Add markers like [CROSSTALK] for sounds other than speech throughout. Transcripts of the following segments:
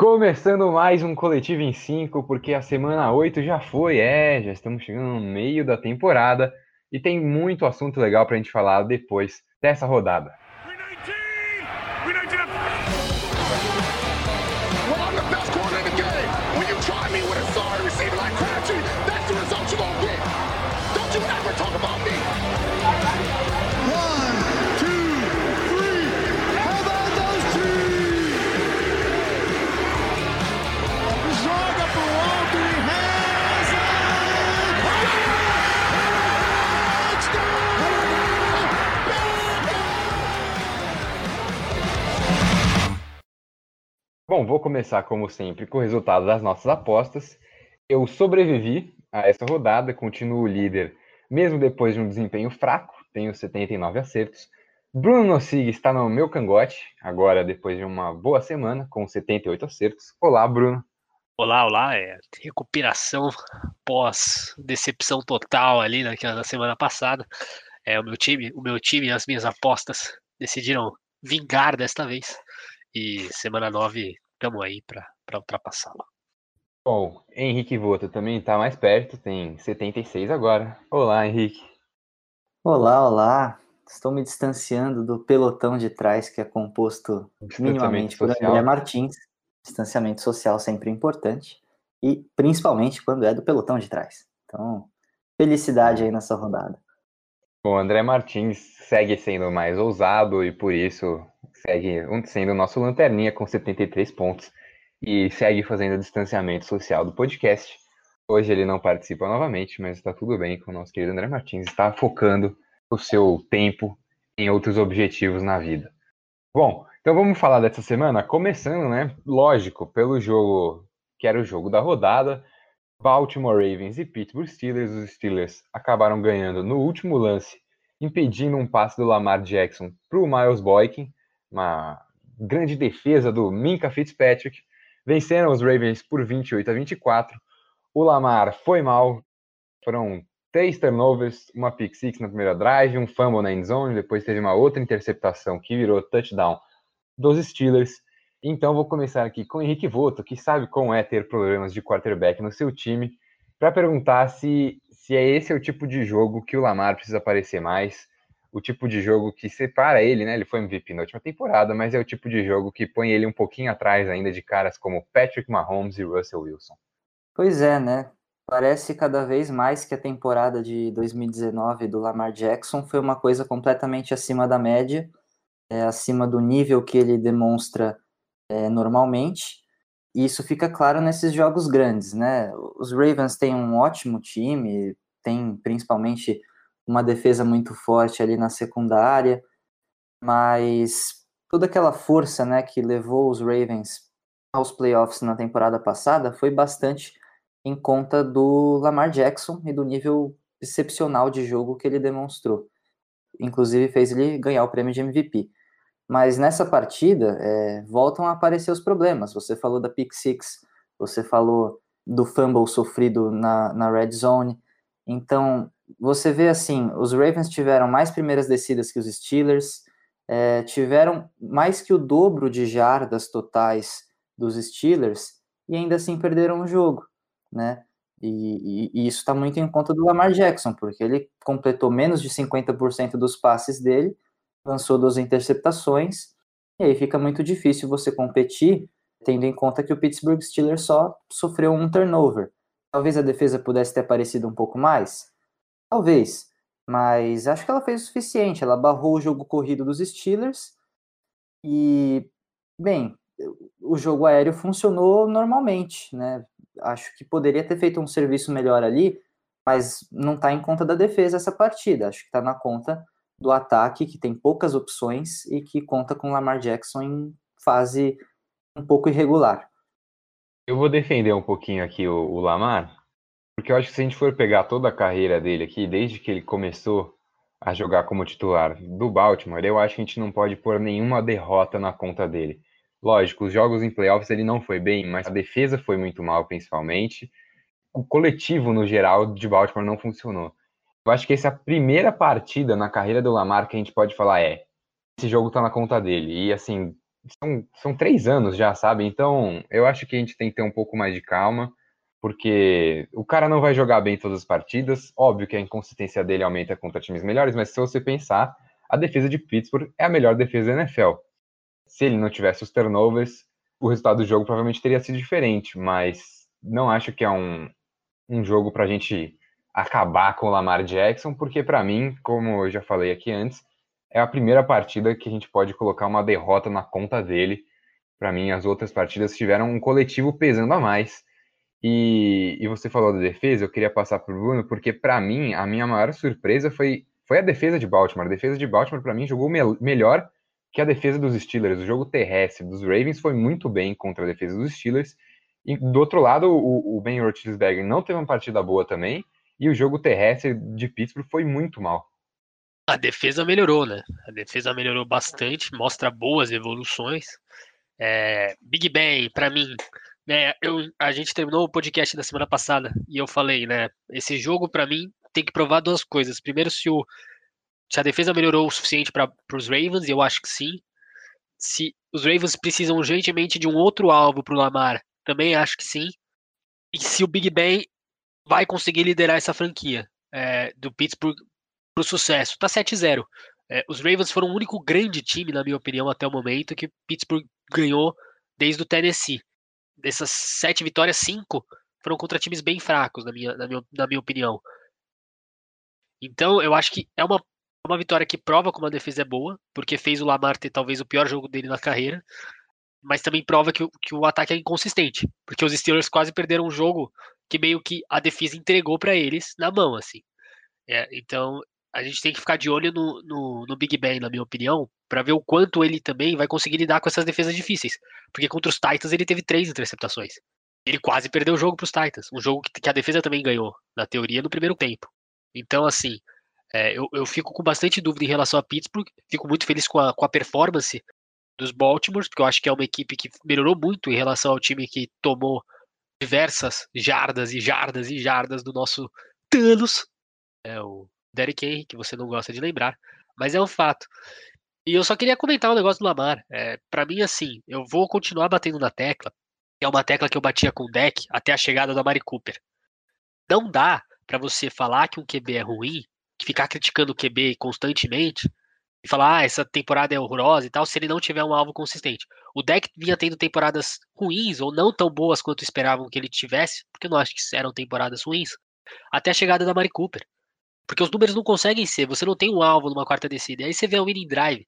Começando mais um Coletivo em 5, porque a semana 8 já foi, é, já estamos chegando no meio da temporada e tem muito assunto legal pra gente falar depois dessa rodada. Bom, vou começar como sempre com o resultado das nossas apostas. Eu sobrevivi a essa rodada, continuo líder, mesmo depois de um desempenho fraco, tenho 79 acertos. Bruno Nossig está no meu cangote, agora depois de uma boa semana, com 78 acertos. Olá, Bruno. Olá, olá, é recuperação pós decepção total ali naquela na semana passada. É o meu time, o meu time e as minhas apostas decidiram vingar desta vez. E semana 9 estamos aí para ultrapassá-lo. Bom, Henrique Voto também está mais perto, tem 76 agora. Olá, Henrique. Olá, olá. Estou me distanciando do pelotão de trás que é composto minimamente por social. André Martins. Distanciamento social sempre importante. E principalmente quando é do pelotão de trás. Então, felicidade aí nessa rodada. O André Martins segue sendo mais ousado e por isso segue sendo nosso lanterninha com 73 pontos e segue fazendo o distanciamento social do podcast. Hoje ele não participa novamente, mas está tudo bem com o nosso querido André Martins. Está focando o seu tempo em outros objetivos na vida. Bom, então vamos falar dessa semana, começando, né? Lógico, pelo jogo que era o jogo da rodada. Baltimore Ravens e Pittsburgh Steelers. Os Steelers acabaram ganhando no último lance, impedindo um passe do Lamar Jackson para o Miles Boykin, uma grande defesa do Minka Fitzpatrick. Venceram os Ravens por 28 a 24. O Lamar foi mal, foram três turnovers, uma pick six na primeira drive, um fumble na end zone, depois teve uma outra interceptação que virou touchdown dos Steelers. Então vou começar aqui com o Henrique Voto, que sabe como é ter problemas de quarterback no seu time, para perguntar se, se é esse o tipo de jogo que o Lamar precisa aparecer mais, o tipo de jogo que separa ele, né? Ele foi MVP na última temporada, mas é o tipo de jogo que põe ele um pouquinho atrás ainda de caras como Patrick Mahomes e Russell Wilson. Pois é, né? Parece cada vez mais que a temporada de 2019 do Lamar Jackson foi uma coisa completamente acima da média, é, acima do nível que ele demonstra é, normalmente. E isso fica claro nesses jogos grandes, né? Os Ravens têm um ótimo time, tem principalmente uma defesa muito forte ali na secundária, mas toda aquela força, né, que levou os Ravens aos playoffs na temporada passada foi bastante em conta do Lamar Jackson e do nível excepcional de jogo que ele demonstrou. Inclusive fez ele ganhar o prêmio de MVP. Mas nessa partida é, voltam a aparecer os problemas. Você falou da pick six, você falou do fumble sofrido na, na red zone. Então você vê assim, os Ravens tiveram mais primeiras descidas que os Steelers, é, tiveram mais que o dobro de jardas totais dos Steelers e ainda assim perderam o jogo, né? E, e, e isso está muito em conta do Lamar Jackson, porque ele completou menos de 50% dos passes dele, lançou duas interceptações, e aí fica muito difícil você competir, tendo em conta que o Pittsburgh Steelers só sofreu um turnover. Talvez a defesa pudesse ter aparecido um pouco mais, Talvez, mas acho que ela fez o suficiente. Ela barrou o jogo corrido dos Steelers e, bem, o jogo aéreo funcionou normalmente, né? Acho que poderia ter feito um serviço melhor ali, mas não está em conta da defesa essa partida. Acho que está na conta do ataque, que tem poucas opções e que conta com Lamar Jackson em fase um pouco irregular. Eu vou defender um pouquinho aqui o, o Lamar, porque eu acho que se a gente for pegar toda a carreira dele aqui, desde que ele começou a jogar como titular do Baltimore, eu acho que a gente não pode pôr nenhuma derrota na conta dele. Lógico, os jogos em playoffs ele não foi bem, mas a defesa foi muito mal, principalmente. O coletivo, no geral, de Baltimore não funcionou. Eu acho que essa é a primeira partida na carreira do Lamar que a gente pode falar é esse jogo tá na conta dele. E assim, são, são três anos já, sabe? Então, eu acho que a gente tem que ter um pouco mais de calma, porque o cara não vai jogar bem todas as partidas. Óbvio que a inconsistência dele aumenta contra times melhores, mas se você pensar, a defesa de Pittsburgh é a melhor defesa da NFL. Se ele não tivesse os turnovers, o resultado do jogo provavelmente teria sido diferente, mas não acho que é um, um jogo para a gente acabar com o Lamar Jackson, porque para mim, como eu já falei aqui antes, é a primeira partida que a gente pode colocar uma derrota na conta dele. Para mim, as outras partidas tiveram um coletivo pesando a mais. E, e você falou da defesa, eu queria passar para o Bruno, porque para mim, a minha maior surpresa foi, foi a defesa de Baltimore. A defesa de Baltimore, para mim, jogou me melhor que a defesa dos Steelers. O jogo terrestre dos Ravens foi muito bem contra a defesa dos Steelers. E do outro lado, o, o Ben Roethlisberger não teve uma partida boa também. E o jogo terrestre de Pittsburgh foi muito mal. A defesa melhorou, né? A defesa melhorou bastante, mostra boas evoluções. É, Big Ben, para mim, né, eu, a gente terminou o podcast da semana passada e eu falei, né? Esse jogo, para mim, tem que provar duas coisas. Primeiro, se, o, se a defesa melhorou o suficiente para os Ravens, eu acho que sim. Se os Ravens precisam urgentemente de um outro alvo para o Lamar, também acho que sim. E se o Big Ben vai conseguir liderar essa franquia é, do Pittsburgh para o sucesso. Tá 7-0. É, os Ravens foram o único grande time, na minha opinião, até o momento, que Pittsburgh ganhou desde o Tennessee. Dessas sete vitórias, cinco foram contra times bem fracos, na minha, na minha, na minha opinião. Então, eu acho que é uma, uma vitória que prova como a defesa é boa, porque fez o Lamar ter talvez o pior jogo dele na carreira, mas também prova que, que o ataque é inconsistente, porque os Steelers quase perderam um jogo que meio que a defesa entregou para eles na mão, assim. É, então, a gente tem que ficar de olho no, no, no Big Ben, na minha opinião, para ver o quanto ele também vai conseguir lidar com essas defesas difíceis. Porque contra os Titans ele teve três interceptações. Ele quase perdeu o jogo para os Titans. Um jogo que, que, a defesa também ganhou, na teoria, no primeiro tempo. Então, assim, é, eu, eu fico com bastante dúvida em relação a Pittsburgh. Fico muito feliz com a, com a performance dos Baltimore, porque eu acho que é uma equipe que melhorou muito em relação ao time que tomou diversas jardas e jardas e jardas do nosso Thanos. É o Derek Henry, que você não gosta de lembrar, mas é um fato. E eu só queria comentar um negócio do Lamar. É, para mim, assim, eu vou continuar batendo na tecla, que é uma tecla que eu batia com o deck até a chegada da Mari Cooper. Não dá para você falar que um QB é ruim, ficar criticando o QB constantemente e falar, ah, essa temporada é horrorosa e tal, se ele não tiver um alvo consistente. O deck vinha tendo temporadas ruins ou não tão boas quanto esperavam que ele tivesse, porque eu não acho que eram temporadas ruins, até a chegada da Mari Cooper. Porque os números não conseguem ser, você não tem um alvo numa quarta descida. Aí você vê o winning drive.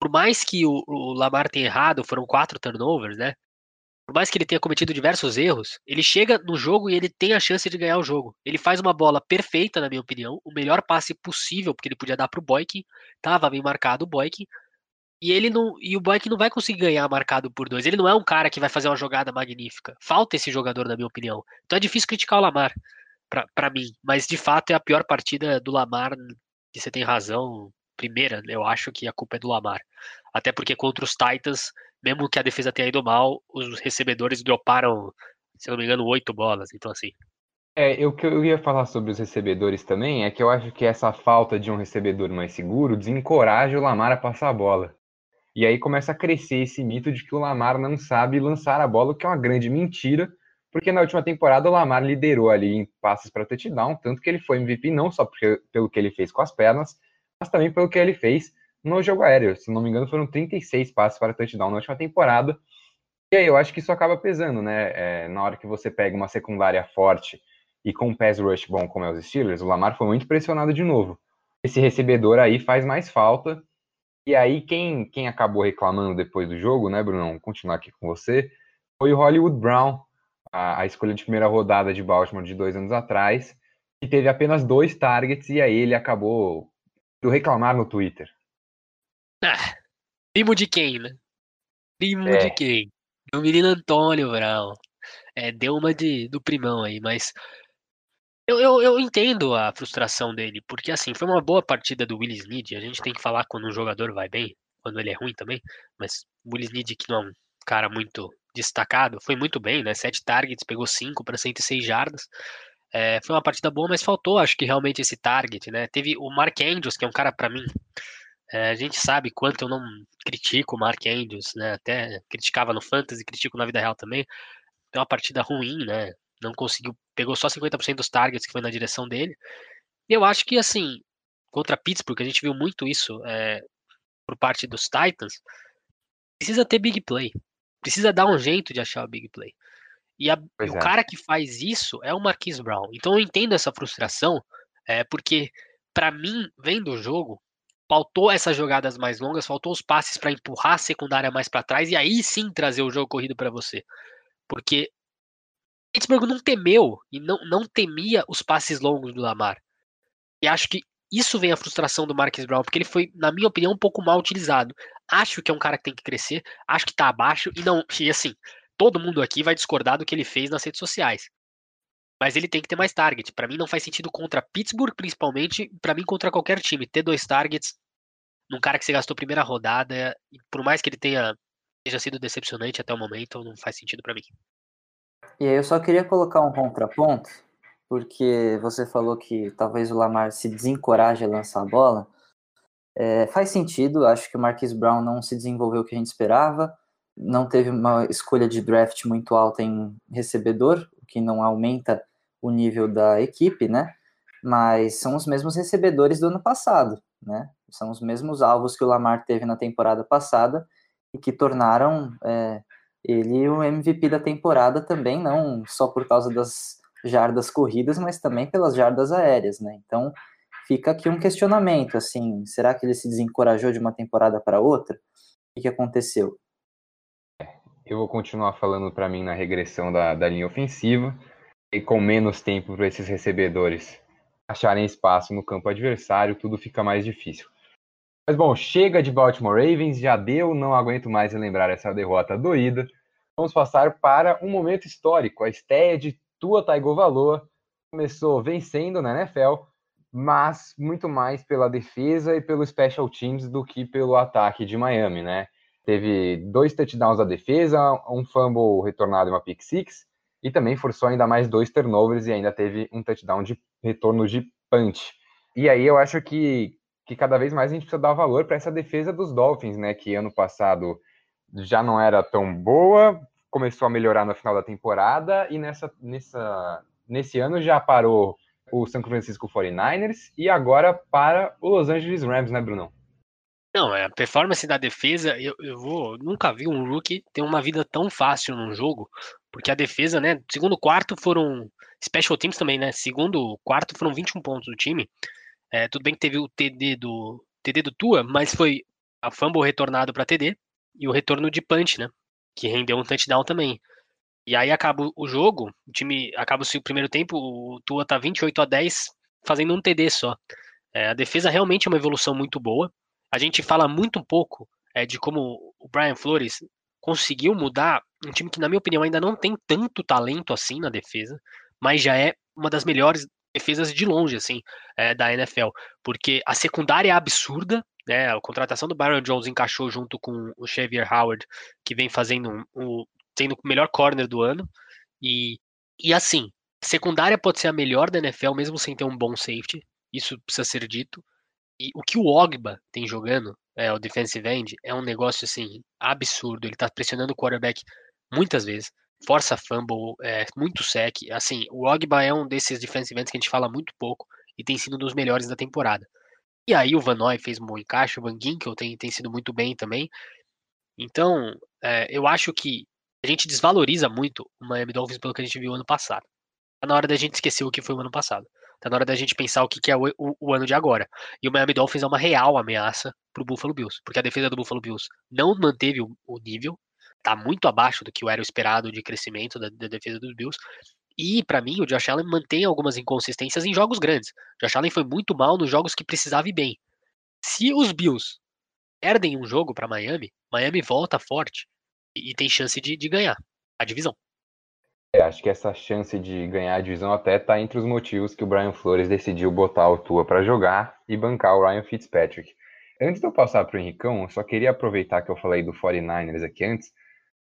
Por mais que o, o Lamar tenha errado, foram quatro turnovers, né? Por mais que ele tenha cometido diversos erros, ele chega no jogo e ele tem a chance de ganhar o jogo. Ele faz uma bola perfeita, na minha opinião, o melhor passe possível, porque ele podia dar pro Boykin, tava bem marcado o Boykin, e ele não e o Boykin não vai conseguir ganhar marcado por dois. Ele não é um cara que vai fazer uma jogada magnífica. Falta esse jogador, na minha opinião. Então é difícil criticar o Lamar para mim. Mas de fato é a pior partida do Lamar, e você tem razão. Primeira, eu acho que a culpa é do Lamar. Até porque contra os Titans, mesmo que a defesa tenha ido mal, os recebedores droparam, se não me engano, oito bolas. Então, assim. É, o que eu ia falar sobre os recebedores também é que eu acho que essa falta de um recebedor mais seguro desencoraja o Lamar a passar a bola. E aí começa a crescer esse mito de que o Lamar não sabe lançar a bola, o que é uma grande mentira, porque na última temporada o Lamar liderou ali em passes para touchdown, tanto que ele foi MVP não só porque, pelo que ele fez com as pernas, mas também pelo que ele fez no jogo aéreo. Se não me engano, foram 36 passes para touchdown na última temporada. E aí eu acho que isso acaba pesando, né? É, na hora que você pega uma secundária forte e com um pass rush bom como é os Steelers, o Lamar foi muito pressionado de novo. Esse recebedor aí faz mais falta. E aí quem, quem acabou reclamando depois do jogo, né, Bruno? Vou continuar aqui com você, foi o Hollywood Brown, a, a, escolha de primeira rodada de Baltimore de dois anos atrás, que teve apenas dois targets e aí ele acabou do reclamar no Twitter. Ah, primo de quem, né? Primo é. de quem? Do menino Antônio Brown. É, deu uma de, do primão aí, mas eu, eu, eu, entendo a frustração dele, porque assim, foi uma boa partida do Willis Need. A gente tem que falar quando um jogador vai bem, quando ele é ruim também, mas o Willis Need, que não é um cara muito destacado, foi muito bem, né? Sete targets, pegou cinco para 106 jardas. É, foi uma partida boa, mas faltou, acho que realmente esse target, né? Teve o Mark Andrews, que é um cara para mim É, a gente sabe quanto eu não critico o Mark Andrews, né? Até criticava no Fantasy, critico na vida real também. É uma partida ruim, né? Não conseguiu, pegou só 50% dos targets que foi na direção dele. E eu acho que, assim, contra Pittsburgh, a gente viu muito isso é, por parte dos Titans, precisa ter big play. Precisa dar um jeito de achar o big play. E, a, e o é. cara que faz isso é o Marquise Brown. Então eu entendo essa frustração, é, porque para mim, vendo o jogo, faltou essas jogadas mais longas, faltou os passes para empurrar a secundária mais para trás e aí sim trazer o jogo corrido para você. Porque Pittsburgh não temeu e não, não temia os passes longos do Lamar. E acho que isso vem a frustração do Marcus Brown, porque ele foi, na minha opinião, um pouco mal utilizado. Acho que é um cara que tem que crescer, acho que tá abaixo, e não, e assim, todo mundo aqui vai discordar do que ele fez nas redes sociais. Mas ele tem que ter mais target. Para mim não faz sentido contra Pittsburgh, principalmente, para mim contra qualquer time. Ter dois targets num cara que você gastou primeira rodada, por mais que ele tenha tenha sido decepcionante até o momento, não faz sentido para mim. E aí eu só queria colocar um contraponto, porque você falou que talvez o Lamar se desencoraje a lançar a bola. É, faz sentido, acho que o Marquis Brown não se desenvolveu o que a gente esperava, não teve uma escolha de draft muito alta em recebedor, o que não aumenta o nível da equipe, né? Mas são os mesmos recebedores do ano passado, né? São os mesmos alvos que o Lamar teve na temporada passada e que tornaram é, ele o MVP da temporada também, não só por causa das jardas corridas, mas também pelas jardas aéreas, né? Então fica aqui um questionamento, assim, será que ele se desencorajou de uma temporada para outra? O que, aconteceu? Eu vou continuar falando para mim na regressão da, da linha ofensiva e com menos tempo para esses recebedores acharem espaço no campo adversário, tudo fica mais difícil. Mas bom, chega de Baltimore Ravens, já deu, não aguento mais lembrar essa derrota doída. Vamos passar para um momento histórico, a estreia de Tua Tagovailoa começou vencendo na NFL, mas muito mais pela defesa e pelo special teams do que pelo ataque de Miami, né? Teve dois touchdowns da defesa, um fumble retornado e uma pick six, e também forçou ainda mais dois turnovers e ainda teve um touchdown de retorno de punch. E aí eu acho que, que cada vez mais a gente precisa dar valor para essa defesa dos Dolphins, né? Que ano passado já não era tão boa, começou a melhorar no final da temporada e nessa, nessa, nesse ano já parou o San Francisco 49ers e agora para o Los Angeles Rams, né, Brunão? Não, é a performance da defesa, eu, eu vou. Nunca vi um rookie ter uma vida tão fácil num jogo, porque a defesa, né? Segundo quarto foram. Special teams também, né? Segundo quarto foram 21 pontos do time. É, tudo bem que teve o TD do TD do Tua, mas foi a fumble retornado para TD e o retorno de punch, né? Que rendeu um touchdown também. E aí acaba o jogo, o time acaba o primeiro tempo, o Tua tá 28 a 10, fazendo um TD só. É, a defesa realmente é uma evolução muito boa. A gente fala muito pouco é, de como o Brian Flores conseguiu mudar um time que, na minha opinião, ainda não tem tanto talento assim na defesa, mas já é uma das melhores defesas de longe, assim, é, da NFL, porque a secundária é absurda, né, a contratação do Byron Jones encaixou junto com o Xavier Howard, que vem fazendo um, sendo o melhor corner do ano, e, e assim, secundária pode ser a melhor da NFL, mesmo sem ter um bom safety, isso precisa ser dito, e o que o Ogba tem jogando, é, o defensive end, é um negócio assim absurdo. Ele tá pressionando o quarterback muitas vezes, força fumble, é, muito sec. Assim, o Ogba é um desses defensive ends que a gente fala muito pouco e tem sido um dos melhores da temporada. E aí o Van Noy fez um bom encaixe, o Van Ginkel tem, tem sido muito bem também. Então, é, eu acho que a gente desvaloriza muito o Miami Dolphins pelo que a gente viu ano passado. Tá na hora da gente esquecer o que foi o ano passado. Tá na hora da gente pensar o que, que é o, o, o, ano de agora. E o Miami Dolphins é uma real ameaça pro Buffalo Bills, porque a defesa do Buffalo Bills não manteve o, o nível, tá muito abaixo do que era o esperado de crescimento da, da defesa dos Bills. E para mim, o Josh Allen mantém algumas inconsistências em jogos grandes. O Josh Allen foi muito mal nos jogos que precisava ir bem. Se os Bills perdem um jogo para Miami, Miami volta forte e, e tem chance de, de ganhar a divisão. É, acho que essa chance de ganhar a divisão até está entre os motivos que o Brian Flores decidiu botar o Tua para jogar e bancar o Ryan Fitzpatrick. Antes de eu passar para o Henricão, eu só queria aproveitar que eu falei do 49ers aqui antes,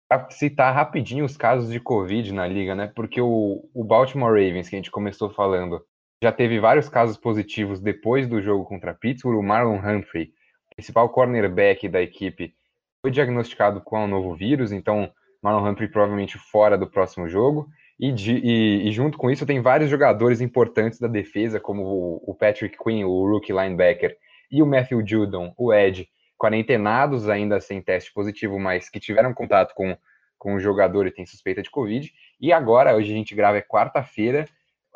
para citar rapidinho os casos de Covid na liga, né? Porque o, o Baltimore Ravens, que a gente começou falando, já teve vários casos positivos depois do jogo contra Pittsburgh. O Marlon Humphrey principal cornerback da equipe, foi diagnosticado com o um novo vírus, então Marlon Humphrey provavelmente fora do próximo jogo. E, de, e, e, junto com isso tem vários jogadores importantes da defesa, como o, o, Patrick Quinn, o rookie linebacker, e o Matthew Judon, o Ed, quarentenados ainda sem teste positivo, mas que tiveram contato com, com o jogador e tem suspeita de Covid. E agora, hoje a gente grava é quarta-feira,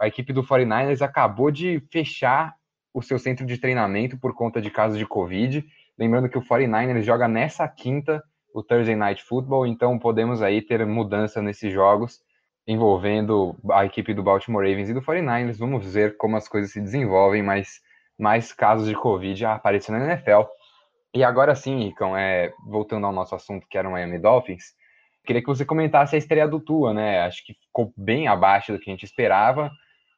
a equipe do 49ers acabou de fechar o seu centro de treinamento por conta de casos de Covid. Lembrando que o 49ers joga nessa quinta o Thursday Night Football, então podemos aí ter mudança nesses jogos envolvendo a equipe do Baltimore Ravens e do 49ers. Vamos ver como as coisas se desenvolvem, mas mais casos de Covid aparecendo na NFL. E agora sim, Ricão, é, voltando ao nosso assunto que era o Miami Dolphins, queria que você comentasse a estreia do Tua, né? Acho que ficou bem abaixo do que a gente esperava,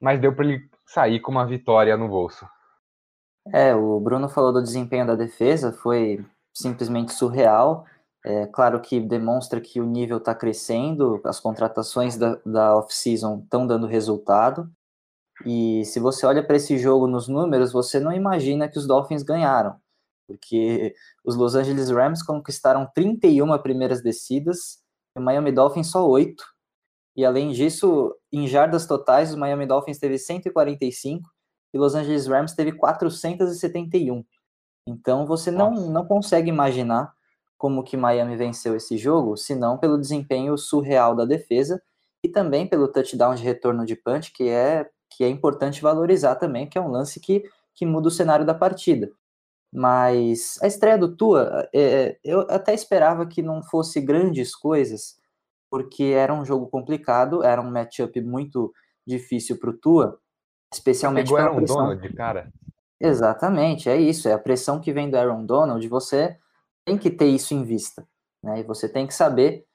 mas deu para ele sair com uma vitória no bolso. É, o Bruno falou do desempenho da defesa, foi simplesmente surreal. É claro que demonstra que o nível está crescendo, as contratações da, da off-season estão dando resultado. E se você olha para esse jogo nos números, você não imagina que os Dolphins ganharam, porque os Los Angeles Rams conquistaram 31 primeiras descidas, e o Miami Dolphins só 8. E além disso, em jardas totais, o Miami Dolphins teve 145 e Los Angeles Rams teve 471. Então você não, não consegue imaginar como que Miami venceu esse jogo, senão pelo desempenho surreal da defesa e também pelo touchdown de retorno de punch, que é, que é importante valorizar também, que é um lance que, que muda o cenário da partida. Mas a estreia do Tua, é, é eu até esperava que não fosse grandes coisas, porque era um jogo complicado, era um matchup muito difícil para o Tua, especialmente Pegou Aaron pressão. Donald, cara. Exatamente, é isso, é a pressão que vem do Aaron Donald, você tem que ter isso em vista. Né? E você tem que saber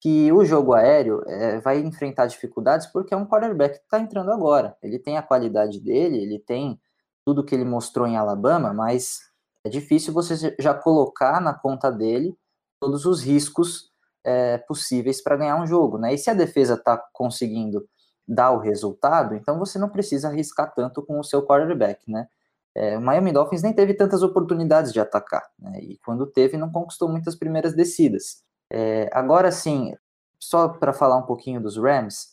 que o jogo aéreo é, vai enfrentar dificuldades porque é um quarterback que está entrando agora. Ele tem a qualidade dele, ele tem tudo que ele mostrou em Alabama, mas é difícil você já colocar na conta dele todos os riscos é, possíveis para ganhar um jogo. Né? E se a defesa está conseguindo dar o resultado, então você não precisa arriscar tanto com o seu quarterback. Né? É, o Miami Dolphins nem teve tantas oportunidades de atacar, né? e quando teve, não conquistou muitas primeiras descidas. É, agora sim, só para falar um pouquinho dos Rams,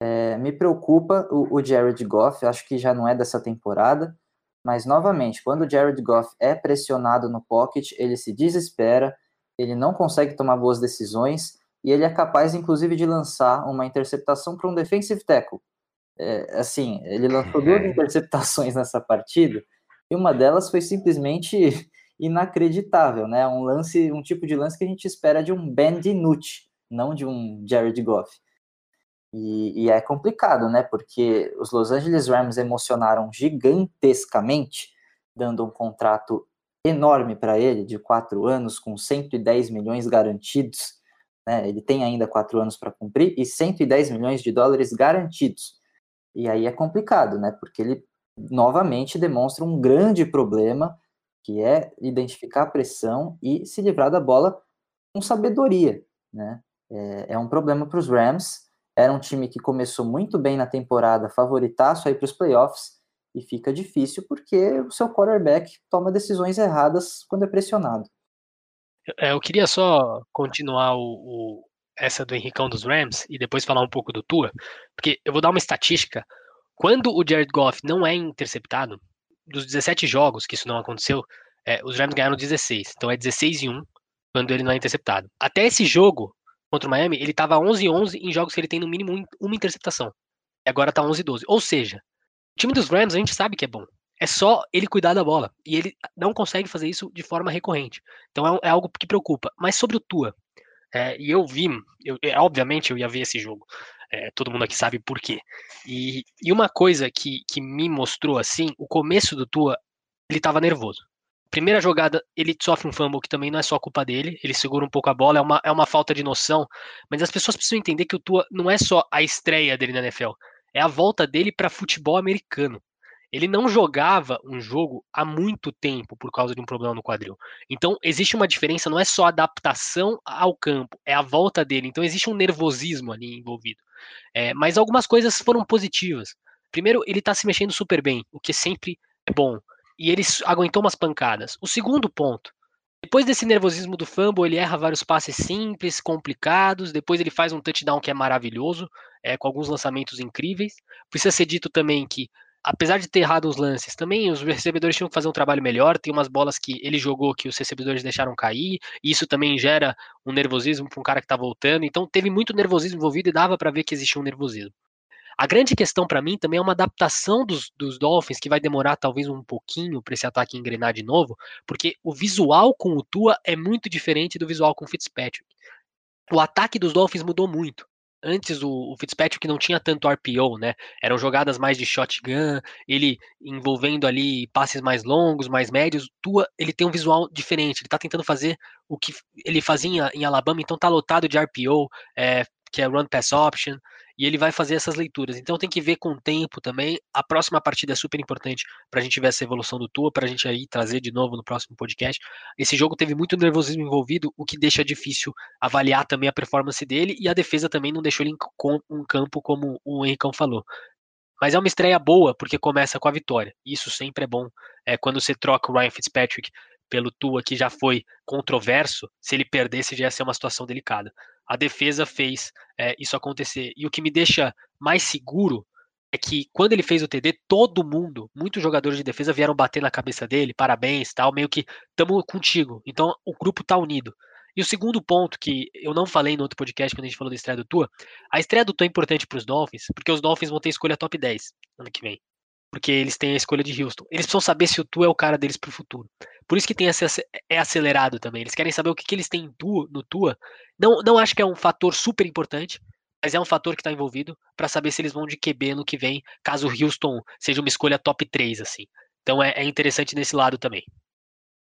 é, me preocupa o, o, Jared Goff, acho que já não é dessa temporada, mas novamente, quando o Jared Goff é pressionado no pocket, ele se desespera, ele não consegue tomar boas decisões, e ele é capaz, inclusive, de lançar uma interceptação para um defensive tackle. É, assim, ele lançou duas interceptações nessa partida, e uma delas foi simplesmente [LAUGHS] inacreditável, né? Um lance, um tipo de lance que a gente espera de um Ben DiNucci, não de um Jared Goff. E, e, é complicado, né? Porque os Los Angeles Rams emocionaram gigantescamente, dando um contrato enorme para ele, de quatro anos, com 110 milhões garantidos. Né? Ele tem ainda quatro anos para cumprir e 110 milhões de dólares garantidos. E aí é complicado, né? Porque ele novamente demonstra um grande problema, que é identificar a pressão e se livrar da bola com sabedoria, né? É, é um problema para os Rams. Era um time que começou muito bem na temporada, favoritaço aí para os playoffs, e fica difícil porque o seu quarterback toma decisões erradas quando é pressionado. É, eu queria só continuar o, o, essa do Henricão dos Rams e depois falar um pouco do Tua, porque eu vou dar uma estatística quando o Jared Goff não é interceptado, dos 17 jogos que isso não aconteceu, é, os Rams ganharam 16. Então é 16 e 1 quando ele não é interceptado. Até esse jogo contra o Miami, ele estava 11 e 11 em jogos que ele tem no mínimo uma interceptação. E agora está 11 e 12. Ou seja, o time dos Rams a gente sabe que é bom. É só ele cuidar da bola. E ele não consegue fazer isso de forma recorrente. Então é, é algo que preocupa. Mas sobre o Tua, é, e eu vi, eu, é, obviamente eu ia ver esse jogo. É, todo mundo aqui sabe por quê. E, e uma coisa que, que me mostrou assim, o começo do Tua, ele estava nervoso. Primeira jogada, ele sofre um fumble que também não é só culpa dele, ele segura um pouco a bola, é uma, é uma falta de noção, mas as pessoas precisam entender que o Tua não é só a estreia dele na NFL, é a volta dele para futebol americano. Ele não jogava um jogo há muito tempo por causa de um problema no quadril. Então, existe uma diferença, não é só adaptação ao campo, é a volta dele. Então, existe um nervosismo ali envolvido. É, mas algumas coisas foram positivas. Primeiro, ele está se mexendo super bem, o que sempre é bom. e ele aguentou umas pancadas. O segundo ponto, depois desse nervosismo do fumble, ele erra vários passes simples, complicados. Depois ele faz um touchdown que é maravilhoso, é, com alguns lançamentos incríveis. Precisa ser dito também que, apesar de ter errado os lances, também os recebedores tinham que fazer um trabalho melhor. Tem umas bolas que ele jogou que os recebedores deixaram cair. E isso também gera um nervosismo para um cara que está voltando. Então teve muito nervosismo envolvido e dava para ver que existia um nervosismo. A grande questão para mim também é uma adaptação dos, dos Dolphins, que vai demorar talvez um pouquinho para esse ataque engrenar de novo, porque o visual com o Tua é muito diferente do visual com o Fitzpatrick. O ataque dos Dolphins mudou muito. Antes o, o Fitzpatrick não tinha tanto RPO, né? Eram jogadas mais de shotgun, ele envolvendo ali passes mais longos, mais médios. Tua, ele tem um visual diferente. Ele tá tentando fazer o que ele fazia em Alabama, então tá lotado de RPO, é, que é run pass option e ele vai fazer essas leituras. Então tem que ver com o tempo também. A próxima partida é super importante para a gente ver essa evolução do Tua, para a gente aí trazer de novo no próximo podcast. Esse jogo teve muito nervosismo envolvido, o que deixa difícil avaliar também a performance dele e a defesa também não deixou ele em um campo como o Henricão falou. Mas é uma estreia boa, porque começa com a vitória. Isso sempre é bom. É, quando você troca o Ryan Fitzpatrick pelo Tua, que já foi controverso, se ele perdesse já ia ser uma situação delicada a defesa fez é, isso acontecer. E o que me deixa mais seguro é que quando ele fez o TD, todo mundo, muitos jogadores de defesa vieram bater na cabeça dele, parabéns, tal, meio que tamo contigo. Então o grupo tá unido. E o segundo ponto que eu não falei no outro podcast quando a gente falou da estreia do Tua, a estreia do Tua é importante para os Dolphins, porque os Dolphins vão ter escolha top 10 ano que vem porque eles têm a escolha de Houston. Eles precisam saber se o Tu é o cara deles para o futuro. Por isso que tem esse, é acelerado também. Eles querem saber o que, que eles têm no Tua. Não, não acho que é um fator super importante, mas é um fator que está envolvido para saber se eles vão de QB no que vem, caso o Houston seja uma escolha top 3, assim. Então é, é interessante nesse lado também.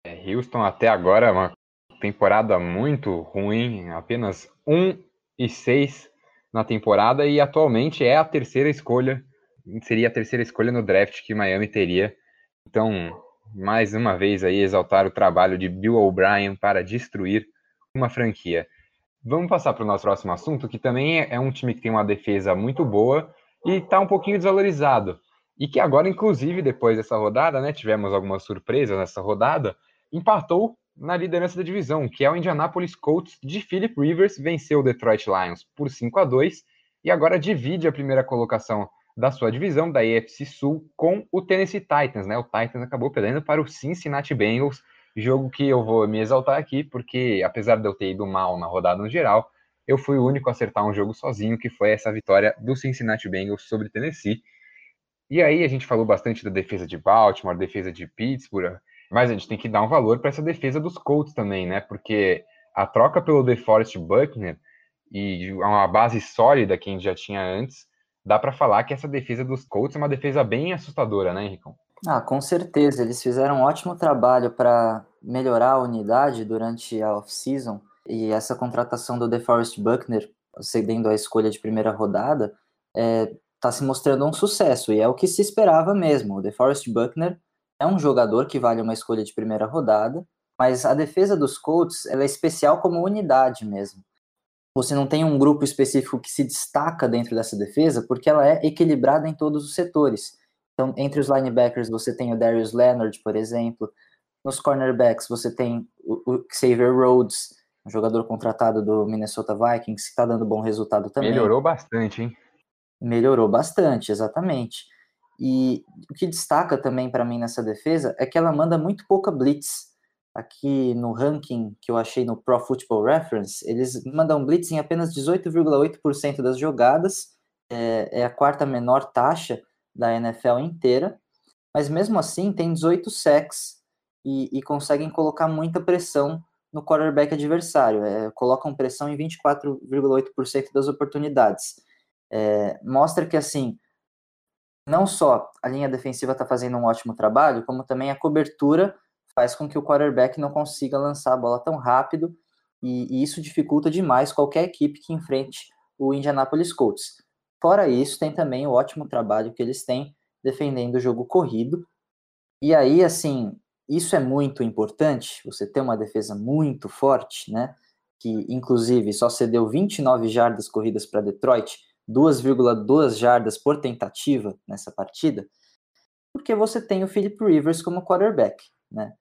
É, Houston até agora é uma temporada muito ruim, apenas 1 e 6 na temporada e atualmente é a terceira escolha seria a terceira escolha no draft que Miami teria. Então, mais uma vez aí exaltar o trabalho de Bill O'Brien para destruir uma franquia. Vamos passar para o nosso próximo assunto, que também é um time que tem uma defesa muito boa e está um pouquinho desvalorizado. E que agora, inclusive, depois dessa rodada, né, tivemos algumas surpresas nessa rodada, empatou na liderança da divisão, que é o Indianapolis Colts de Philip Rivers, venceu o Detroit Lions por 5 a 2 e agora divide a primeira colocação da sua divisão, da AFC Sul, com o Tennessee Titans, né? O Titans acabou perdendo para o Cincinnati Bengals, jogo que eu vou me exaltar aqui, porque apesar de eu ter ido mal na rodada no geral, eu fui o único a acertar um jogo sozinho, que foi essa vitória do Cincinnati Bengals sobre Tennessee. E aí a gente falou bastante da defesa de Baltimore, defesa de Pittsburgh, mas a gente tem que dar um valor para essa defesa dos Colts também, né? Porque a troca pelo DeForest Buckner e uma base sólida que a gente já tinha antes dá para falar que essa defesa dos Colts é uma defesa bem assustadora, né, Henricão? Ah, com certeza. Eles fizeram um ótimo trabalho para melhorar a unidade durante a off-season. E essa contratação do DeForest Buckner, cedendo a escolha de primeira rodada, está é, tá se mostrando um sucesso. E é o que se esperava mesmo. O DeForest Buckner é um jogador que vale uma escolha de primeira rodada, mas a defesa dos Colts é especial como unidade mesmo você não tem um grupo específico que se destaca dentro dessa defesa, porque ela é equilibrada em todos os setores. Então, entre os linebackers, você tem o Darius Leonard, por exemplo. Nos cornerbacks, você tem o, Xavier Rhodes, um jogador contratado do Minnesota Vikings, que está dando bom resultado também. Melhorou bastante, hein? Melhorou bastante, exatamente. E o que destaca também para mim nessa defesa é que ela manda muito pouca blitz aqui no ranking que eu achei no Pro Football Reference, eles mandam blitz em apenas 18,8% das jogadas, é, é, a quarta menor taxa da NFL inteira, mas mesmo assim tem 18 sacks e, e conseguem colocar muita pressão no quarterback adversário, é, colocam pressão em 24,8% das oportunidades. É, mostra que assim, não só a linha defensiva está fazendo um ótimo trabalho, como também a cobertura faz com que o quarterback não consiga lançar a bola tão rápido e, e isso dificulta demais qualquer equipe que enfrente o Indianapolis Colts. Fora isso, tem também o ótimo trabalho que eles têm defendendo o jogo corrido. E aí, assim, isso é muito importante, você ter uma defesa muito forte, né? Que inclusive só cedeu 29 jardas corridas para Detroit, 2,2 jardas por tentativa nessa partida porque você tem o Philip Rivers como quarterback, né?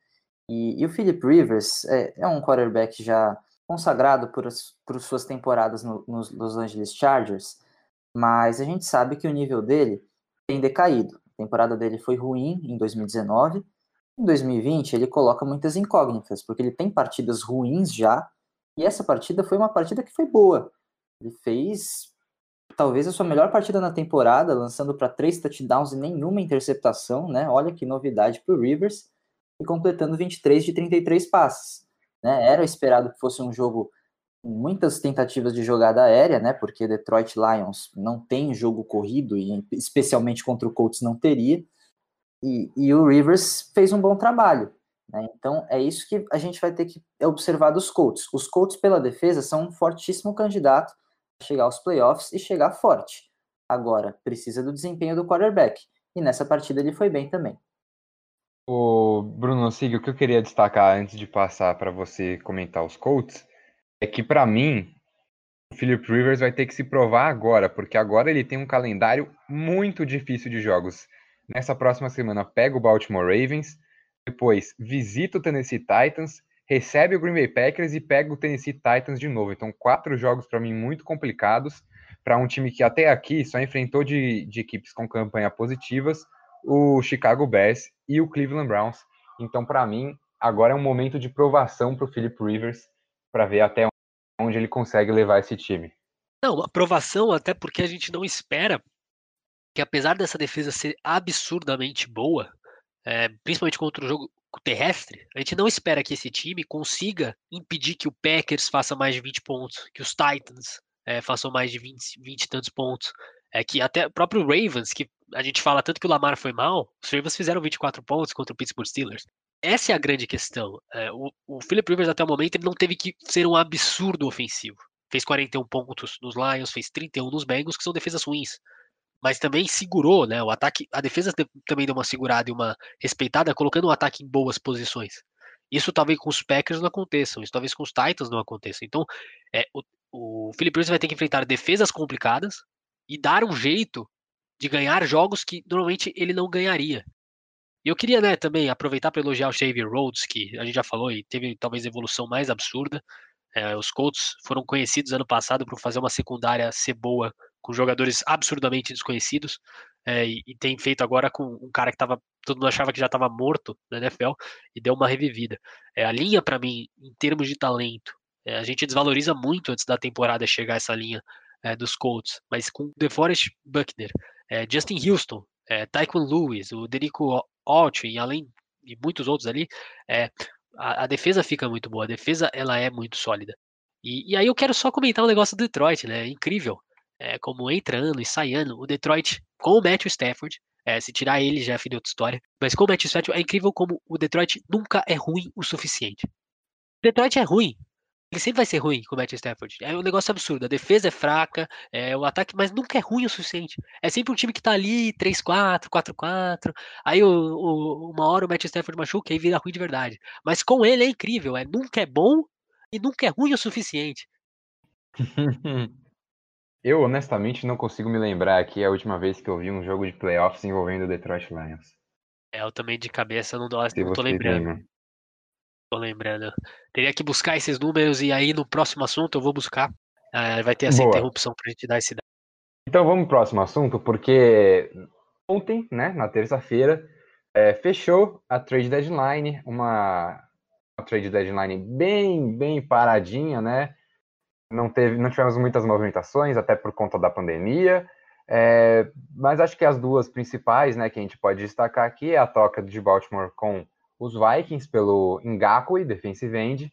E, e o Philip Rivers é, é, um quarterback já consagrado por, as, por suas temporadas no, nos Los Angeles Chargers, mas a gente sabe que o nível dele tem decaído. A temporada dele foi ruim em 2019. Em 2020, ele coloca muitas incógnitas, porque ele tem partidas ruins já, e essa partida foi uma partida que foi boa. Ele fez talvez a sua melhor partida na temporada, lançando para três touchdowns e nenhuma interceptação, né? Olha que novidade para o Rivers, e completando 23 de 33 passes. Né? Era esperado que fosse um jogo com muitas tentativas de jogada aérea, né? Porque Detroit Lions não tem jogo corrido, e especialmente contra o Colts não teria. E, e o Rivers fez um bom trabalho. Né? Então é isso que a gente vai ter que observar dos Colts. Os Colts, pela defesa, são um fortíssimo candidato chegar aos playoffs e chegar forte. Agora, precisa do desempenho do quarterback. E nessa partida ele foi bem também. O Bruno Sig, o que eu queria destacar antes de passar para você comentar os Colts é que para mim o Philip Rivers vai ter que se provar agora, porque agora ele tem um calendário muito difícil de jogos. Nessa próxima semana pega o Baltimore Ravens, depois visita o Tennessee Titans recebe o Green Bay Packers e pega o Tennessee Titans de novo. Então, quatro jogos para mim muito complicados para um time que até aqui só enfrentou de, de equipes com campanha positivas o Chicago Bears e o Cleveland Browns. Então, para mim, agora é um momento de provação para o Philip Rivers para ver até onde ele consegue levar esse time. Não, aprovação até porque a gente não espera que apesar dessa defesa ser absurdamente boa, é, principalmente contra o jogo terrestre, a gente não espera que esse time consiga impedir que o Packers faça mais de 20 pontos, que os Titans é, façam mais de 20, 20 e tantos pontos. É que até o próprio Ravens, que a gente fala tanto que o Lamar foi mal, os Ravens fizeram 24 pontos contra o Pittsburgh Steelers. Essa é a grande questão. É, o, o Philip Rivers até o momento ele não teve que ser um absurdo ofensivo. Fez 41 pontos nos Lions, fez 31 nos Bengals, que são defesas ruins mas também segurou, né? O ataque, a defesa também deu uma segurada e uma respeitada, colocando o ataque em boas posições. Isso talvez com os Packers não aconteça, isso talvez com os Titans não aconteça. Então, é, o, o Philip Rivers vai ter que enfrentar defesas complicadas e dar um jeito de ganhar jogos que normalmente ele não ganharia. E eu queria, né, também aproveitar para elogiar o Xavier Rhodes, que a gente já falou e teve talvez a evolução mais absurda. É, os Colts foram conhecidos ano passado por fazer uma secundária ser boa com jogadores absurdamente desconhecidos, é, e, e, tem feito agora com um cara que estava todo mundo achava que já estava morto na NFL e deu uma revivida. É, a linha, para mim, em termos de talento, é, a gente desvaloriza muito antes da temporada chegar essa linha é, dos Colts, mas com DeForest Buckner, é, Justin Houston, é, Tyquan Lewis, o Derico Alt e além de muitos outros ali, é, a, a, defesa fica muito boa, a defesa ela é muito sólida. E, e aí eu quero só comentar um negócio do Detroit, né? É incrível é, como entrando e saindo, o Detroit com o Matthew Stafford, é, se tirar ele já é fim de outra história, mas com o Matthew Stafford é incrível como o Detroit nunca é ruim o suficiente. O Detroit é ruim, ele sempre vai ser ruim com o Matthew Stafford. É um negócio absurdo. A defesa é fraca, é o ataque, mas nunca é ruim o suficiente. É sempre um time que tá ali 3-4, 4-4. Aí o, o, uma hora o Matthew Stafford machuca e aí vira ruim de verdade. Mas com ele é incrível. É nunca é bom e nunca é ruim o suficiente. [LAUGHS] Eu honestamente não consigo me lembrar aqui a última vez que eu vi um jogo de playoffs envolvendo o Detroit Lions. É, eu também de cabeça não, não tô lembrando. Lembra. Tô lembrando. Teria que buscar esses números e aí no próximo assunto eu vou buscar. Uh, vai ter essa Boa. interrupção pra gente dar esse dado. Então vamos pro próximo assunto, porque ontem, né, na terça-feira, é, fechou a trade deadline, uma, uma trade deadline bem, bem paradinha, né? não, teve, não tivemos muitas movimentações, até por conta da pandemia, é, mas acho que as duas principais né, que a gente pode destacar aqui é a troca de Baltimore com os Vikings pelo Ngakwe, defensive end,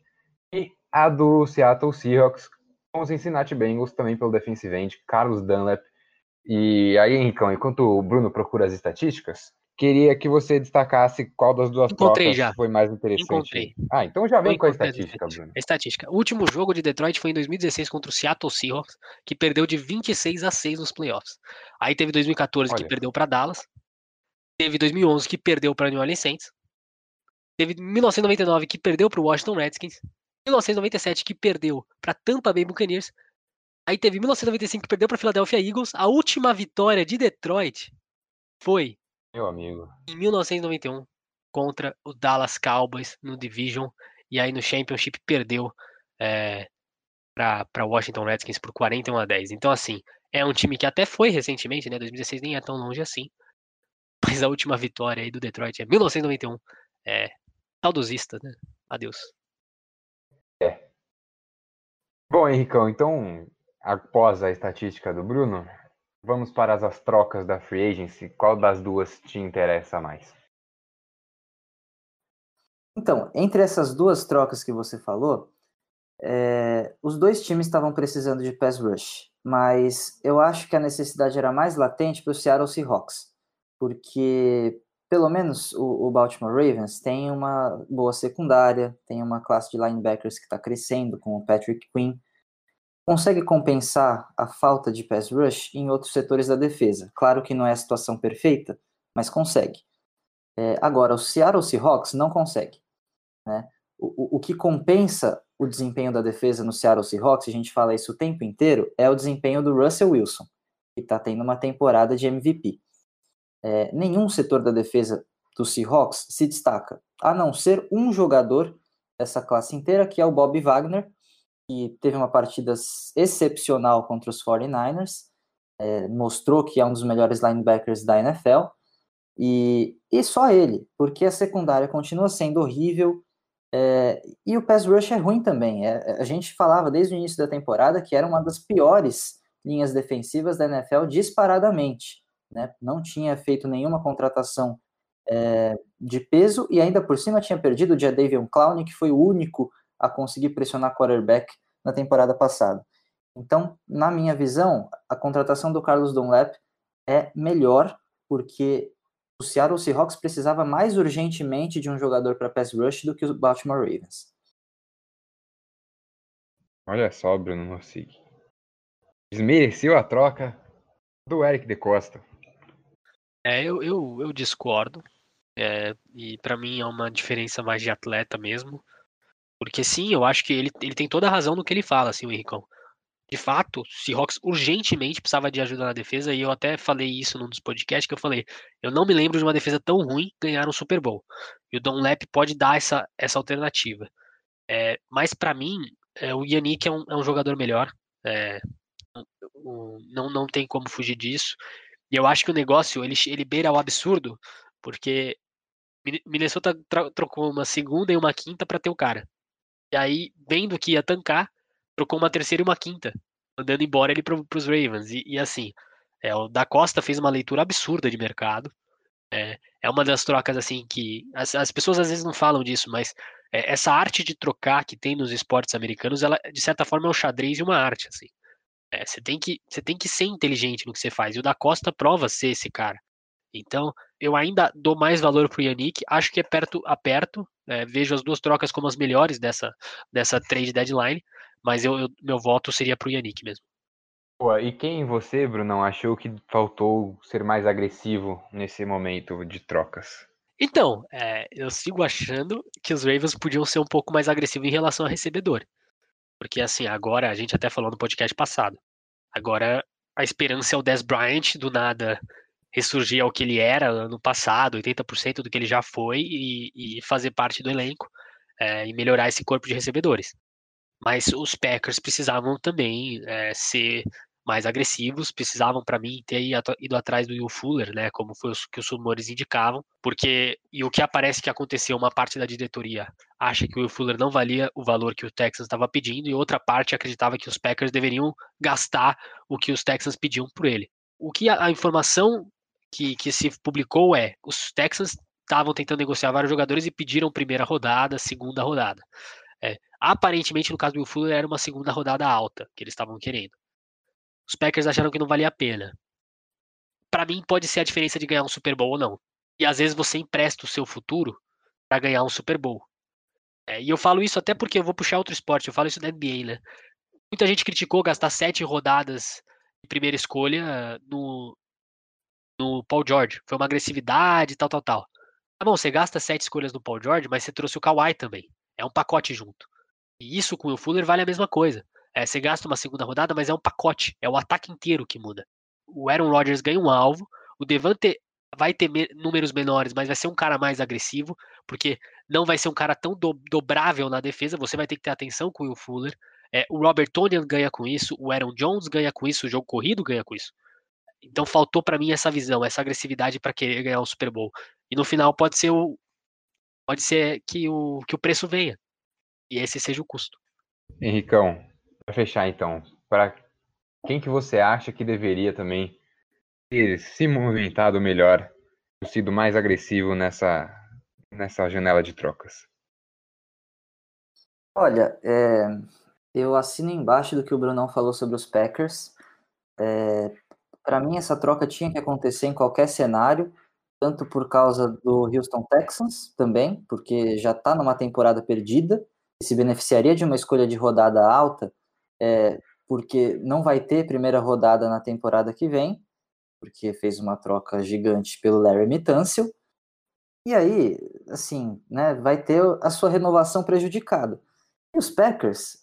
e a do Seattle Seahawks com os Cincinnati Bengals também pelo defensive end, Carlos Dunlap. E aí, Henricão, enquanto o Bruno procura as estatísticas, Queria que você destacasse qual das duas Encontrei trocas já. foi mais interessante. Encontrei. Ah, então já vem com a estatística, Bruno. A estatística. O último jogo de Detroit foi em 2016 contra o Seattle Seahawks, que perdeu de 26 a 6 nos playoffs. Aí teve 2014 Olha. que perdeu para Dallas. Teve 2011 que perdeu para New Orleans Saints. Teve 1999 que perdeu para o Washington Redskins. 1997 que perdeu para Tampa Bay Buccaneers. Aí teve 1995 que perdeu para Philadelphia Eagles. A última vitória de Detroit foi Meu amigo. em 1991 contra o Dallas Cowboys no Division e aí no Championship perdeu é, para Washington Redskins por 41 a 10. Então assim, é um time que até foi recentemente, né, 2016 nem é tão longe assim. [LAUGHS] Mas a última vitória aí do Detroit é 1991. É saudosista, né? Adeus. Bom, Henricão, então, após a estatística do Bruno, vamos para as, as trocas da Free Agency. Qual das duas te interessa mais? Então, entre essas duas trocas que você falou, é, os dois times estavam precisando de pass rush, mas eu acho que a necessidade era mais latente para o Seattle Seahawks, porque pelo menos o, o, Baltimore Ravens tem uma boa secundária, tem uma classe de linebackers que está crescendo com o Patrick Quinn, consegue compensar a falta de pass rush em outros setores da defesa. Claro que não é a situação perfeita, mas consegue. É, agora, o Seattle Seahawks não consegue. Né? O, o, o que compensa o desempenho da defesa no Seattle Seahawks, a gente fala isso o tempo inteiro, é o desempenho do Russell Wilson, que está tendo uma temporada de MVP. É, nenhum setor da defesa do Seahawks se destaca, a não ser um jogador dessa classe inteira, que é o Bob Wagner, que teve uma partida excepcional contra os 49ers, é, mostrou que é um dos melhores linebackers da NFL, e, e só ele, porque a secundária continua sendo horrível, é, e o pass rush é ruim também. É, a gente falava desde o início da temporada que era uma das piores linhas defensivas da NFL disparadamente. Né? Não tinha feito nenhuma contratação é, de peso e ainda por cima tinha perdido o Jadavion Clowney, que foi o único a conseguir pressionar quarterback na temporada passada. Então, na minha visão, a contratação do Carlos Dunlap é melhor porque o Seattle Seahawks precisava mais urgentemente de um jogador para pass rush do que o Baltimore Ravens. Olha só, Bruno Mossig. Desmereceu a troca do Eric de Costa. É, eu, eu, eu discordo. É, e para mim é uma diferença mais de atleta mesmo. Porque sim, eu acho que ele, ele tem toda a razão no que ele fala, assim, o Henricão de fato, o Seahawks urgentemente precisava de ajuda na defesa, e eu até falei isso num dos podcasts que eu falei, eu não me lembro de uma defesa tão ruim ganhar um Super Bowl. E o Don Lap pode dar essa, essa alternativa. É, mas para mim, é, o Yannick é um, é um jogador melhor. É, não, não tem como fugir disso. E eu acho que o negócio, ele, ele beira o absurdo, porque Minnesota trocou uma segunda e uma quinta para ter o cara. E aí, vendo que ia tancar, trocou uma terceira e uma quinta, mandando embora ele para os Ravens. E, e, assim, é, o da Costa fez uma leitura absurda de mercado. É, é uma das trocas assim que as, as pessoas às vezes não falam disso, mas é, essa arte de trocar que tem nos esportes americanos, ela de certa forma é um xadrez e uma arte assim. É, você tem que você tem que ser inteligente no que você faz. E o da Costa prova ser esse cara. Então, eu ainda dou mais valor pro Yannick, acho que é perto a perto, é, vejo as duas trocas como as melhores dessa, dessa trade deadline, mas eu, eu meu voto seria pro Yannick mesmo. Pô, e quem você, Bruno, achou que faltou ser mais agressivo nesse momento de trocas? Então, é, eu sigo achando que os Ravens podiam ser um pouco mais agressivos em relação a recebedor. Porque, assim, agora, a gente até falou no podcast passado, agora a esperança é o Des Bryant do nada ressurgir ao que ele era no passado, 80% do que ele já foi, e, e fazer parte do elenco é, e melhorar esse corpo de recebedores. Mas os Packers precisavam também é, ser mais agressivos, precisavam para mim ter ido atrás do Will Fuller, né, como foi o que os rumores indicavam, porque e o que aparece que aconteceu, uma parte da diretoria acha que o Will Fuller não valia o valor que o Texans estava pedindo e outra parte acreditava que os Packers deveriam gastar o que os Texans pediam por ele. O que a, a informação que, que se publicou é, os Texans estavam tentando negociar vários jogadores e pediram primeira rodada, segunda rodada. É, aparentemente, no caso do Will Fuller, era uma segunda rodada alta que eles estavam querendo. Os Packers acharam que não valia a pena. Para mim, pode ser a diferença de ganhar um Super Bowl ou não. E às vezes você empresta o seu futuro para ganhar um Super Bowl. É, e eu falo isso até porque eu vou puxar outro esporte, eu falo isso da NBA, né? Muita gente criticou gastar sete rodadas de primeira escolha no, no Paul George. Foi uma agressividade, tal, tal, tal. Tá bom, você gasta sete escolhas no Paul George, mas você trouxe o Kawhi também. É um pacote junto. E isso com o Fuller vale a mesma coisa. É, você gasta uma segunda rodada, mas é um pacote. É o ataque inteiro que muda. O Aaron Rodgers ganha um alvo. O Devante vai ter me números menores, mas vai ser um cara mais agressivo, porque não vai ser um cara tão do dobrável na defesa, você vai ter que ter atenção com o Will Fuller. É, o Robert Tonian ganha com isso, o Aaron Jones ganha com isso, o jogo corrido ganha com isso. Então faltou para mim essa visão, essa agressividade para querer ganhar o Super Bowl. E no final pode ser o pode ser que o que o preço venha. E esse seja o custo. Henricão, para fechar então, para quem que você acha que deveria também ter se movimentado melhor, sido mais agressivo nessa nessa janela de trocas? Olha, é, eu assino embaixo do que o Brunão falou sobre os Packers. É, para mim, essa troca tinha que acontecer em qualquer cenário, tanto por causa do Houston Texans também, porque já está numa temporada perdida e se beneficiaria de uma escolha de rodada alta, é, porque não vai ter primeira rodada na temporada que vem, porque fez uma troca gigante pelo Larry Mitancio. E aí, assim, né, vai ter a sua renovação prejudicada. E os Packers,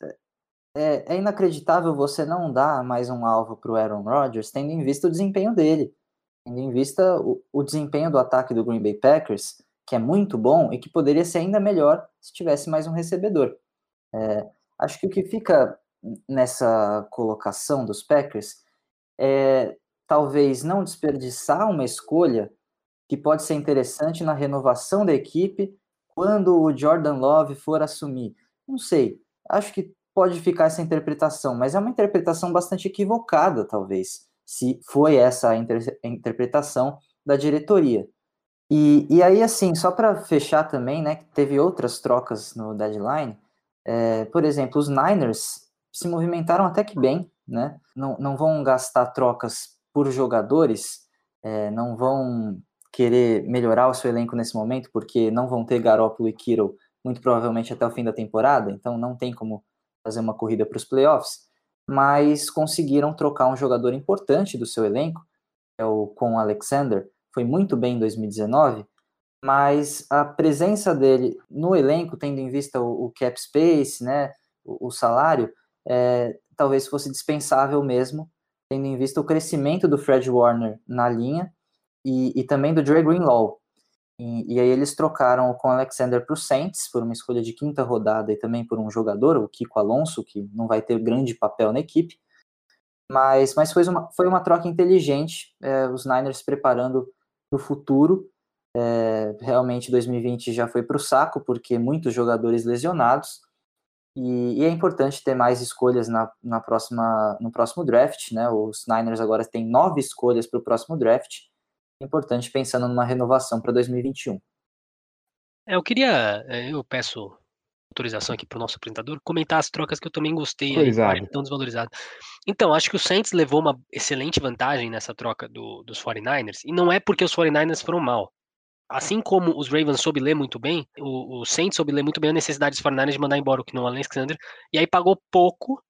é, é inacreditável você não dar mais um alvo para o Aaron Rodgers, tendo em vista o desempenho dele, tendo em vista o, o desempenho do ataque do Green Bay Packers, que é muito bom e que poderia ser ainda melhor se tivesse mais um recebedor. É, acho que o que fica nessa colocação dos Packers é talvez não desperdiçar uma escolha que pode ser interessante na renovação da equipe quando o Jordan Love for assumir. Não sei, acho que pode ficar essa interpretação, mas é uma interpretação bastante equivocada, talvez, se foi essa a inter interpretação da diretoria. E, e aí, assim, só para fechar também, né, que teve outras trocas no deadline, é, por exemplo, os Niners se movimentaram até que bem, né, não, não vão gastar trocas por jogadores, é, não vão querer melhorar o seu elenco nesse momento, porque não vão ter Garoppolo e Kittle muito provavelmente até o fim da temporada, então não tem como fazer uma corrida para os playoffs, mas conseguiram trocar um jogador importante do seu elenco, é o Con Alexander, foi muito bem em 2019, mas a presença dele no elenco, tendo em vista o, o cap space, né, o, o salário, é, talvez fosse dispensável mesmo, tendo em vista o crescimento do Fred Warner na linha e, e também do Dre Greenlaw, e, e, aí eles trocaram com Alexander para o Saints, por uma escolha de quinta rodada e também por um jogador, o Kiko Alonso, que não vai ter grande papel na equipe. Mas, mas foi, uma, foi uma troca inteligente, é, os Niners preparando para o futuro. É, realmente 2020 já foi para o saco, porque muitos jogadores lesionados. E, e, é importante ter mais escolhas na, na próxima, no próximo draft. Né? Os Niners agora têm nove escolhas para o próximo draft importante pensando numa renovação para 2021. É, eu queria, é, eu peço autorização aqui para o nosso apresentador, comentar as trocas que eu também gostei, aí, tão desvalorizado. Então, acho que o Saints levou uma excelente vantagem nessa troca do, dos 49ers, e não é porque os 49ers foram mal. Assim como os Ravens soube ler muito bem, o, o Saints soube ler muito bem a necessidade dos 49ers de mandar embora o Knon Alexander, e aí pagou pouco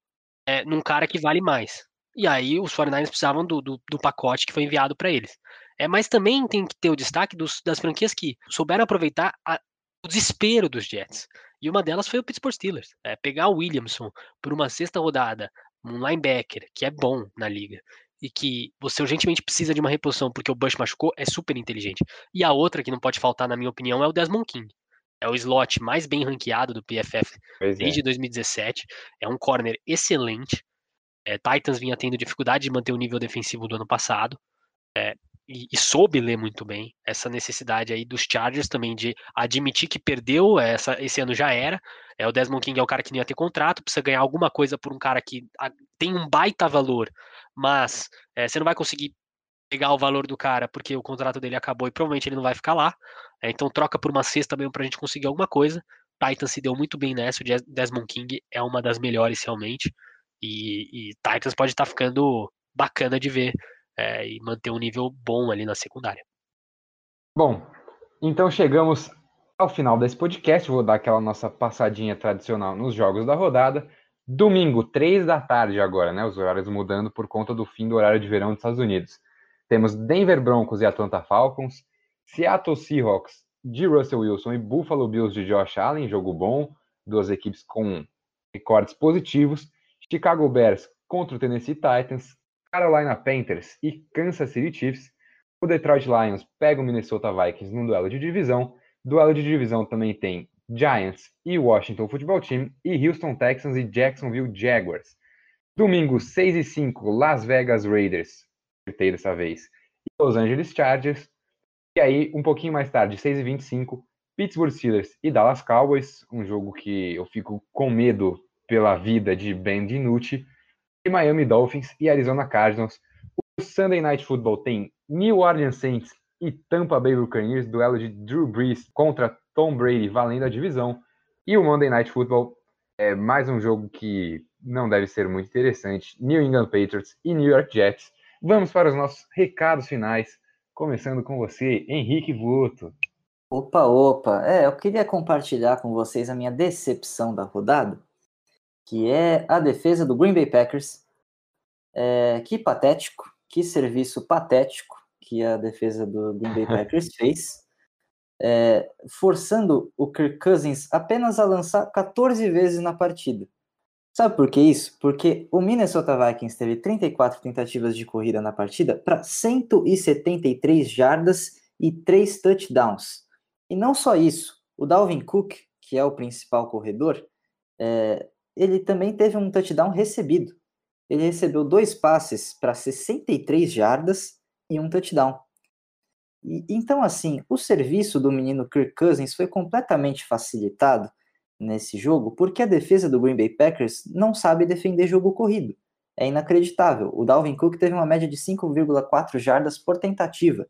é, num cara que vale mais. E aí os 49ers precisavam do, do, do pacote que foi enviado para eles. É, mas também tem que ter o destaque dos, das franquias que souberam aproveitar a, o desespero dos Jets. E uma delas foi o Pittsburgh Steelers. É, pegar o Williamson por uma sexta rodada, um linebacker que é bom na liga, e que você urgentemente precisa de uma reposição porque o Bush machucou, é super inteligente. E a outra que não pode faltar, na minha opinião, é o Desmond King. É o slot mais bem ranqueado do PFF pois desde é. 2017. É um corner excelente. É, Titans vinha tendo dificuldade de manter o nível defensivo do ano passado. É, e, e, soube ler muito bem essa necessidade aí dos Chargers também de admitir que perdeu, essa, esse ano já era. É, o Desmond King é o cara que não ia ter contrato, precisa ganhar alguma coisa por um cara que a, tem um baita valor, mas é, você não vai conseguir pegar o valor do cara porque o contrato dele acabou e provavelmente ele não vai ficar lá. É, então troca por uma cesta mesmo pra gente conseguir alguma coisa. Titan se deu muito bem nessa, o Desmond King é uma das melhores realmente. E, e Titans pode estar tá ficando bacana de ver é, e manter um nível bom ali na secundária. Bom, então chegamos ao final desse podcast. Vou dar aquela nossa passadinha tradicional nos jogos da rodada. Domingo, três da tarde agora, né? Os horários mudando por conta do fim do horário de verão dos Estados Unidos. Temos Denver Broncos e Atlanta Falcons, Seattle Seahawks de Russell Wilson e Buffalo Bills de Josh Allen, jogo bom, duas equipes com recordes positivos. Chicago Bears contra o Tennessee Titans, Carolina Panthers e Kansas City Chiefs, O Detroit Lions pega o Minnesota Vikings num duelo de divisão. Duelo de divisão também tem Giants e Washington Football Team e Houston Texans e Jacksonville Jaguars. Domingo, 6 e 5, Las Vegas Raiders, acertei dessa vez, e Los Angeles Chargers. E aí, um pouquinho mais tarde, 6 e 25, Pittsburgh Steelers e Dallas Cowboys, um jogo que eu fico com medo pela vida de Ben DiNucci, e Miami Dolphins e Arizona Cardinals. O Sunday Night Football tem New Orleans Saints e Tampa Bay Buccaneers, duelo de Drew Brees contra Tom Brady valendo a divisão. E o Monday Night Football é mais um jogo que não deve ser muito interessante. New England Patriots e New York Jets. Vamos para os nossos recados finais, começando com você, Henrique Vuto. Opa, opa. É, eu queria compartilhar com vocês a minha decepção da rodada, que é a defesa do Green Bay Packers. É, que patético, que serviço patético que a defesa do Green Bay [LAUGHS] Packers fez, é, forçando o Kirk Cousins apenas a lançar 14 vezes na partida. Sabe por que isso? Porque o Minnesota Vikings teve 34 tentativas de corrida na partida para 173 jardas e 3 touchdowns. E não só isso, o Dalvin Cook, que é o principal corredor, é, ele também teve um touchdown recebido. Ele recebeu dois passes para 63 jardas e um touchdown. E, então, assim, o serviço do menino Kirk Cousins foi completamente facilitado nesse jogo, porque a defesa do Green Bay Packers não sabe defender jogo corrido. É inacreditável. O Dalvin Cook teve uma média de 5,4 jardas por tentativa.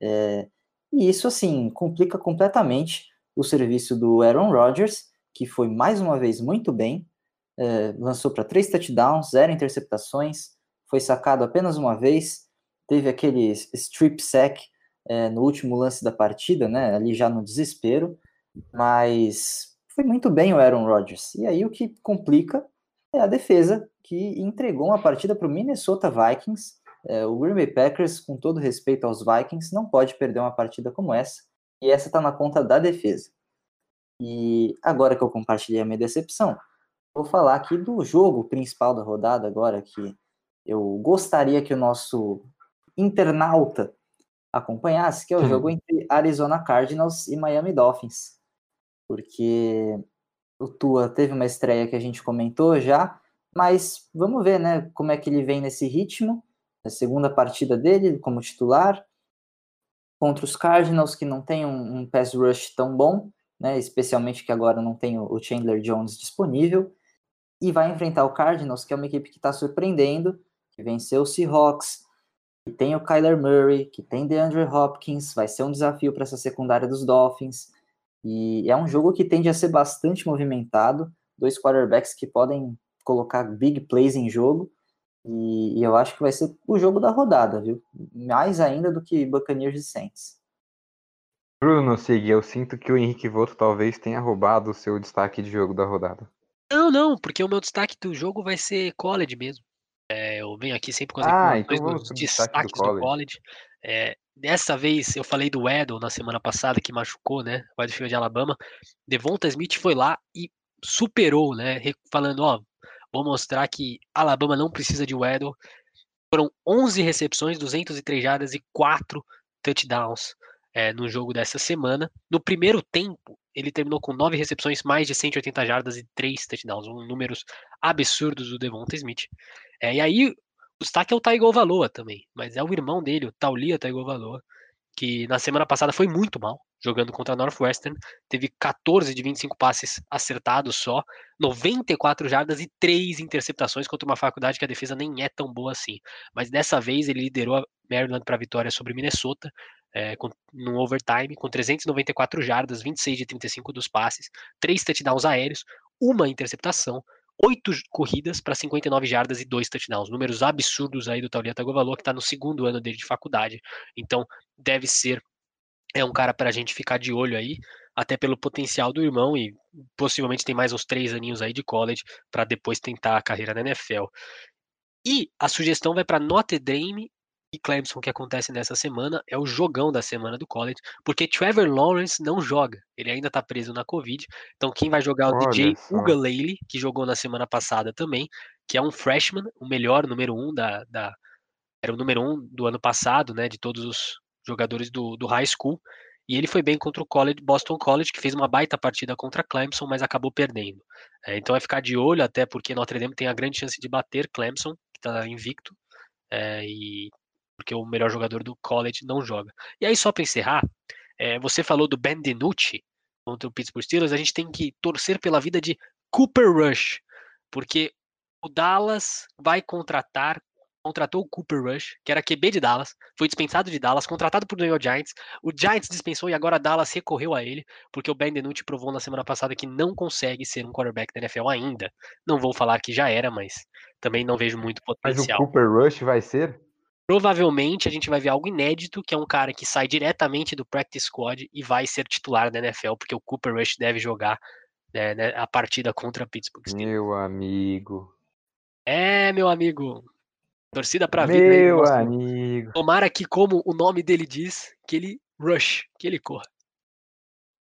É, e isso, assim, complica completamente o serviço do Aaron Rodgers, que foi mais uma vez muito bem, é, lançou para três touchdowns, zero interceptações, foi sacado apenas uma vez, teve aquele strip sack é, no último lance da partida, né, ali já no desespero, mas foi muito bem o Aaron Rodgers. E aí o que complica é a defesa, que entregou uma partida para o Minnesota Vikings. É, o Green Bay Packers, com todo respeito aos Vikings, não pode perder uma partida como essa. E essa está na conta da defesa. E agora que eu compartilhei a minha decepção, vou falar aqui do jogo principal da rodada agora, que eu gostaria que o nosso internauta acompanhasse, que é o jogo entre Arizona Cardinals e Miami Dolphins porque o Tua teve uma estreia que a gente comentou já, mas vamos ver, né, como é que ele vem nesse ritmo. A segunda partida dele como titular contra os Cardinals que não tem um, um pass rush tão bom, né, especialmente que agora não tem o Chandler Jones disponível, e vai enfrentar o Cardinals, que é uma equipe que está surpreendendo, que venceu o Seahawks, que tem o Kyler Murray, que tem DeAndre Hopkins, vai ser um desafio para essa secundária dos Dolphins. E é um jogo que tende a ser bastante movimentado, dois quarterbacks que podem colocar big plays em jogo, e, e, eu acho que vai ser o jogo da rodada, viu? Mais ainda do que Buccaneers e Saints. Bruno, Sig, eu sinto que o Henrique Voto talvez tenha roubado o seu destaque de jogo da rodada. Não, não, porque o meu destaque do jogo vai ser college mesmo. É, eu venho aqui sempre com as ah, então vamos destaques do college. Do college. É, Dessa vez eu falei do Edel na semana passada que machucou, né? O wide de Alabama. Devonta Smith foi lá e superou, né? Falando, ó, vou mostrar que Alabama não precisa de Weddle. Foram 11 recepções, 203 jardas e 4 touchdowns é, no jogo dessa semana. No primeiro tempo, ele terminou com 9 recepções, mais de 180 jardas e 3 touchdowns, um números absurdos do Devonta Smith. É, e aí o destaque é o Tagovailoa também, mas é o irmão dele, o Taulia Tagovailoa, que na semana passada foi muito mal, jogando contra a Northwestern, teve 14 de 25 passes acertados só, 94 jardas e 3 interceptações contra uma faculdade que a defesa nem é tão boa assim. Mas dessa vez ele liderou a Maryland para a vitória sobre Minnesota, é, com, no overtime, com 394 jardas, 26 de 35 dos passes, 3 touchdowns aéreos, uma interceptação, oito corridas para 59 jardas e dois touchdowns. Números absurdos aí do Taulia Tagovailoa, que está no segundo ano dele de faculdade. Então, deve ser é um cara para a gente ficar de olho aí, até pelo potencial do irmão e possivelmente tem mais uns três aninhos aí de college para depois tentar a carreira na NFL. E a sugestão vai para Notre Dame e Clemson que acontece nessa semana é o jogão da semana do college, porque Trevor Lawrence não joga, ele ainda tá preso na Covid. Então quem vai jogar é o Olha DJ. Ugalele, que jogou na semana passada também, que é um freshman, o melhor número um da, da era o número um do ano passado, né, de todos os jogadores do, do high school, e ele foi bem contra o college, Boston College, que fez uma baita partida contra Clemson, mas acabou perdendo. É, então é ficar de olho, até porque Notre Dame tem a grande chance de bater Clemson, que está invicto, é, e porque o melhor jogador do college não joga. E aí, só para encerrar, é, você falou do Ben DiNucci contra o Pittsburgh Steelers, a gente tem que torcer pela vida de Cooper Rush, porque o Dallas vai contratar contratou o Cooper Rush, que era QB de Dallas, foi dispensado de Dallas, contratado por New York Giants. O Giants dispensou e agora Dallas recorreu a ele, porque o Ben DiNucci provou na semana passada que não consegue ser um quarterback da NFL ainda. Não vou falar que já era, mas também não vejo muito potencial. Mas o Cooper Rush vai ser? Provavelmente a gente vai ver algo inédito, que é um cara que sai diretamente do practice squad e vai ser titular da NFL, porque o Cooper Rush deve jogar né, né a partida contra a Pittsburgh Steelers. Meu amigo. É, meu amigo. Torcida pra vida. Meu aí, amigo. Tomara que, como o nome dele diz, que ele rush, que ele corra.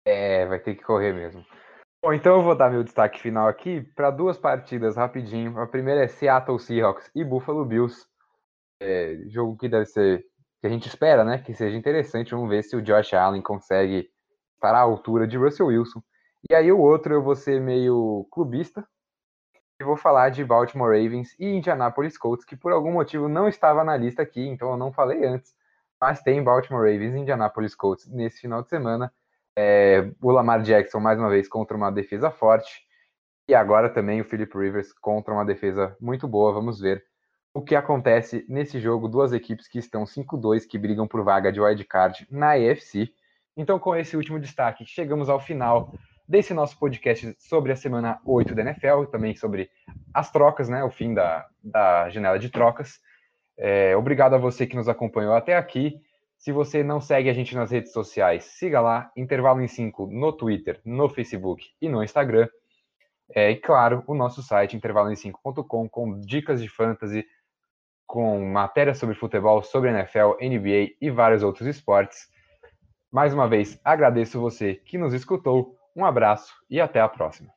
É, vai ter que correr mesmo. Bom, então eu vou dar meu destaque final aqui para duas partidas rapidinho. A primeira é Seattle Seahawks e Buffalo Bills. É, jogo que deve ser que a gente espera, né, que seja interessante. Vamos ver se o Josh Allen consegue estar à altura de Russell Wilson. E aí o outro eu vou ser meio clubista, e vou falar de Baltimore Ravens e Indianapolis Colts, que por algum motivo não estava na lista aqui, então eu não falei antes, mas tem Baltimore Ravens e Indianapolis Colts nesse final de semana. É, o Lamar Jackson, mais uma vez, contra uma defesa forte, e agora também o Philip Rivers contra uma defesa muito boa. Vamos ver o que acontece nesse jogo. Duas equipes que estão 5-2, que brigam por vaga de wildcard na EFC. Então, com esse último destaque, chegamos ao final desse nosso podcast sobre a semana 8 da NFL, também sobre as trocas, né, o fim da, da janela de trocas. É, obrigado a você que nos acompanhou até aqui. Se você não segue a gente nas redes sociais, siga lá, Intervalo em 5 no Twitter, no Facebook e no Instagram. É, e claro, o nosso site, intervaloem5.com, com dicas de fantasy, com matérias sobre futebol, sobre NFL, NBA e vários outros esportes. Mais uma vez, agradeço você que nos escutou. Um abraço e até a próxima.